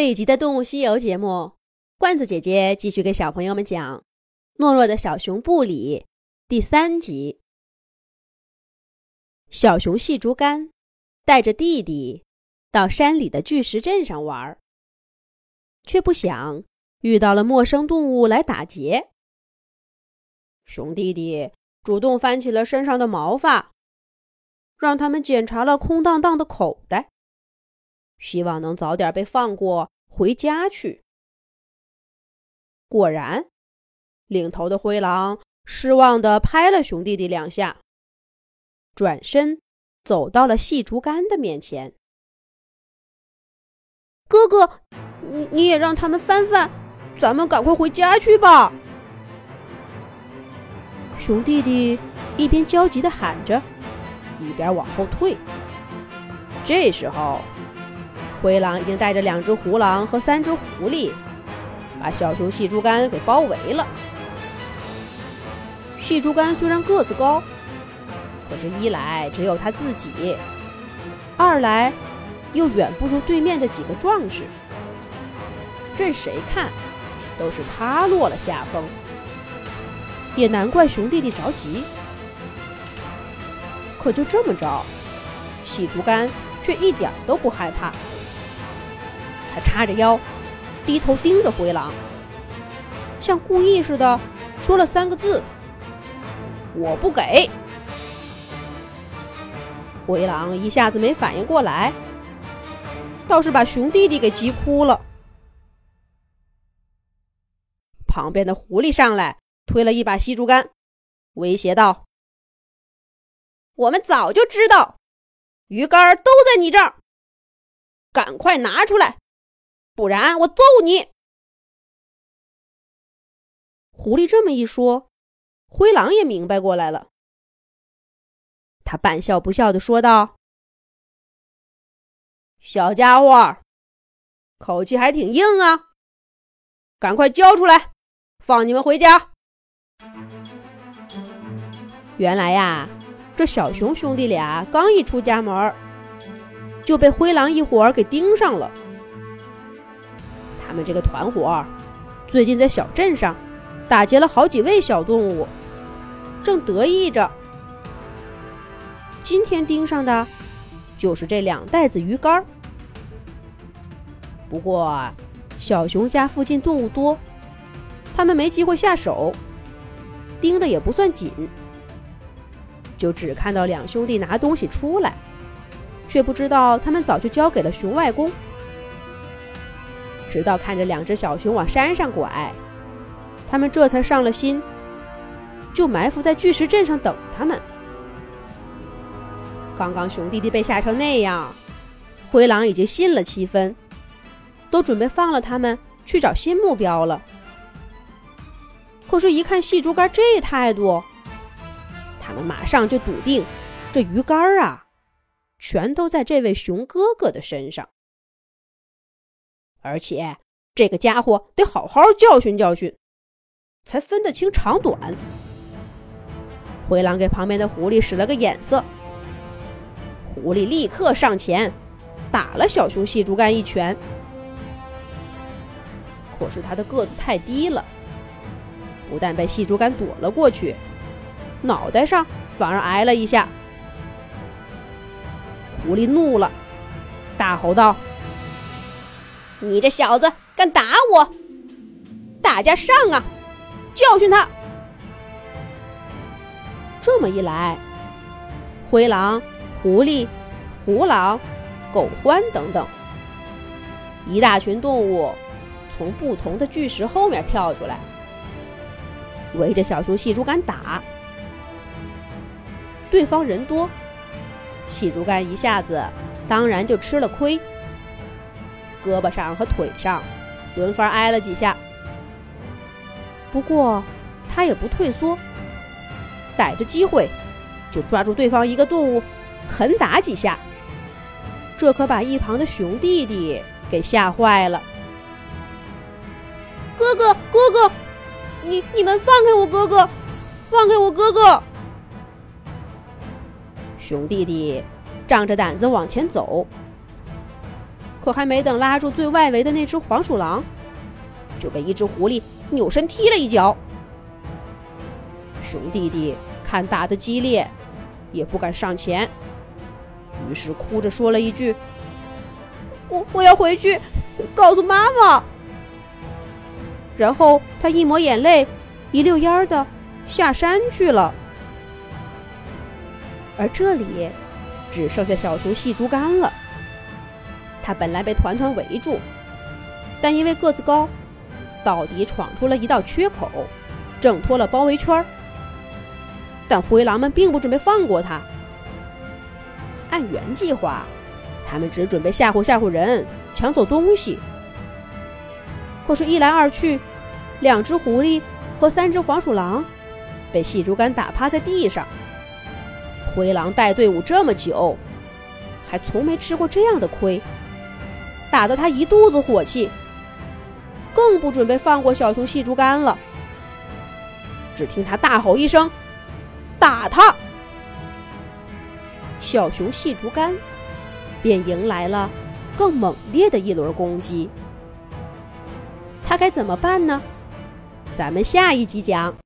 这一集的《动物西游》节目，罐子姐姐继续给小朋友们讲《懦弱的小熊布里》第三集。小熊细竹竿带着弟弟到山里的巨石镇上玩，却不想遇到了陌生动物来打劫。熊弟弟主动翻起了身上的毛发，让他们检查了空荡荡的口袋。希望能早点被放过，回家去。果然，领头的灰狼失望的拍了熊弟弟两下，转身走到了细竹竿的面前。哥哥，你你也让他们翻翻，咱们赶快回家去吧。熊弟弟一边焦急的喊着，一边往后退。这时候。灰狼已经带着两只狐狼和三只狐狸，把小熊细竹竿给包围了。细竹竿虽然个子高，可是，一来只有他自己，二来又远不如对面的几个壮士。任谁看，都是他落了下风。也难怪熊弟弟着急。可就这么着，细竹竿却一点都不害怕。他叉着腰，低头盯着灰狼，像故意似的说了三个字：“我不给。”灰狼一下子没反应过来，倒是把熊弟弟给急哭了。旁边的狐狸上来推了一把细竹竿，威胁道：“我们早就知道，鱼竿都在你这儿，赶快拿出来！”不然我揍你！狐狸这么一说，灰狼也明白过来了。他半笑不笑的说道：“小家伙，口气还挺硬啊！赶快交出来，放你们回家。”原来呀，这小熊兄弟俩刚一出家门，就被灰狼一伙儿给盯上了。这个团伙最近在小镇上打劫了好几位小动物，正得意着。今天盯上的，就是这两袋子鱼竿。不过，小熊家附近动物多，他们没机会下手，盯的也不算紧，就只看到两兄弟拿东西出来，却不知道他们早就交给了熊外公。直到看着两只小熊往山上拐，他们这才上了心，就埋伏在巨石阵上等他们。刚刚熊弟弟被吓成那样，灰狼已经信了七分，都准备放了他们去找新目标了。可是，一看细竹竿这态度，他们马上就笃定，这鱼竿啊，全都在这位熊哥哥的身上。而且这个家伙得好好教训教训，才分得清长短。灰狼给旁边的狐狸使了个眼色，狐狸立刻上前打了小熊细竹竿一拳。可是他的个子太低了，不但被细竹竿躲了过去，脑袋上反而挨了一下。狐狸怒了，大吼道。你这小子敢打我！大家上啊，教训他！这么一来，灰狼、狐狸、虎狼、狗獾等等一大群动物从不同的巨石后面跳出来，围着小熊细竹竿打。对方人多，细竹竿一下子当然就吃了亏。胳膊上和腿上轮番挨了几下，不过他也不退缩，逮着机会就抓住对方一个动物，狠打几下。这可把一旁的熊弟弟给吓坏了。哥哥，哥哥，你你们放开我哥哥，放开我哥哥！熊弟弟仗着胆子往前走。可还没等拉住最外围的那只黄鼠狼，就被一只狐狸扭身踢了一脚。熊弟弟看打得激烈，也不敢上前，于是哭着说了一句：“我我要回去告诉妈妈。”然后他一抹眼泪，一溜烟儿的下山去了。而这里只剩下小熊细竹竿了。他本来被团团围住，但因为个子高，到底闯出了一道缺口，挣脱了包围圈儿。但灰狼们并不准备放过他。按原计划，他们只准备吓唬吓唬人，抢走东西。可是，一来二去，两只狐狸和三只黄鼠狼被细竹竿打趴在地上。灰狼带队伍这么久，还从没吃过这样的亏。打得他一肚子火气，更不准备放过小熊细竹竿了。只听他大吼一声：“打他！”小熊细竹竿便迎来了更猛烈的一轮攻击。他该怎么办呢？咱们下一集讲。